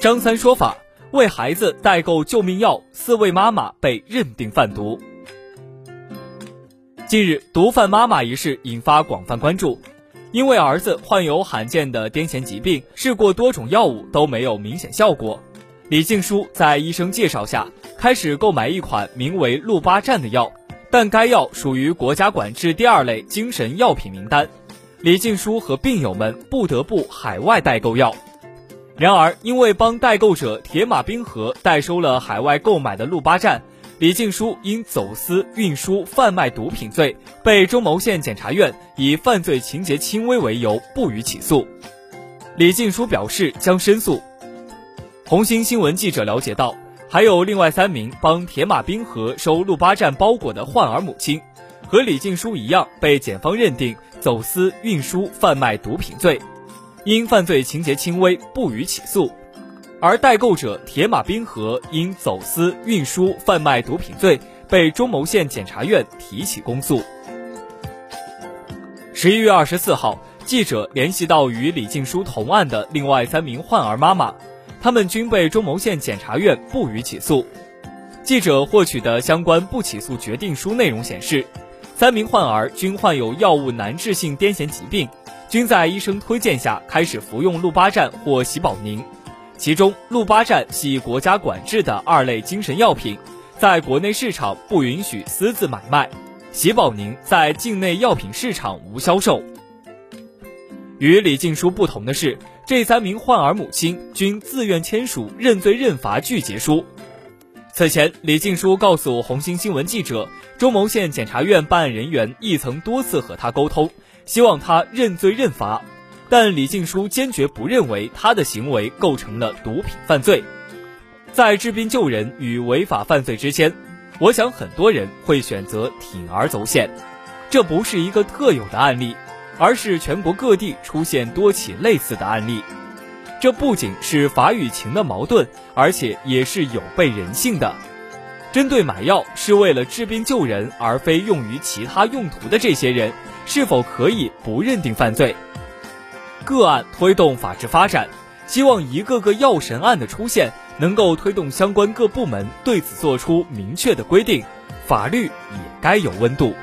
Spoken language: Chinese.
张三说法为孩子代购救命药，四位妈妈被认定贩毒。近日，毒贩妈妈一事引发广泛关注。因为儿子患有罕见的癫痫疾病，试过多种药物都没有明显效果。李静书在医生介绍下，开始购买一款名为路巴站的药，但该药属于国家管制第二类精神药品名单。李静书和病友们不得不海外代购药。然而，因为帮代购者铁马冰河代收了海外购买的路巴站。李静书因走私、运输、贩卖毒品罪，被中牟县检察院以犯罪情节轻微为由不予起诉。李静书表示将申诉。红星新闻记者了解到，还有另外三名帮铁马冰河收路巴站包裹的患儿母亲，和李静书一样被检方认定走私、运输、贩卖毒品罪，因犯罪情节轻微不予起诉。而代购者铁马冰河因走私、运输、贩卖毒品罪被中牟县检察院提起公诉。十一月二十四号，记者联系到与李静书同案的另外三名患儿妈妈，他们均被中牟县检察院不予起诉。记者获取的相关不起诉决定书内容显示，三名患儿均患有药物难治性癫痫疾病，均在医生推荐下开始服用路巴站或喜宝宁。其中，路巴站系国家管制的二类精神药品，在国内市场不允许私自买卖；喜宝宁在境内药品市场无销售。与李静书不同的是，这三名患儿母亲均自愿签署认罪认罚拒绝书。此前，李静书告诉红星新闻记者，中牟县检察院办案人员亦曾多次和他沟通，希望他认罪认罚。但李静书坚决不认为他的行为构成了毒品犯罪，在治病救人与违法犯罪之间，我想很多人会选择铤而走险。这不是一个特有的案例，而是全国各地出现多起类似的案例。这不仅是法与情的矛盾，而且也是有悖人性的。针对买药是为了治病救人而非用于其他用途的这些人，是否可以不认定犯罪？个案推动法治发展，希望一个个药神案的出现，能够推动相关各部门对此做出明确的规定，法律也该有温度。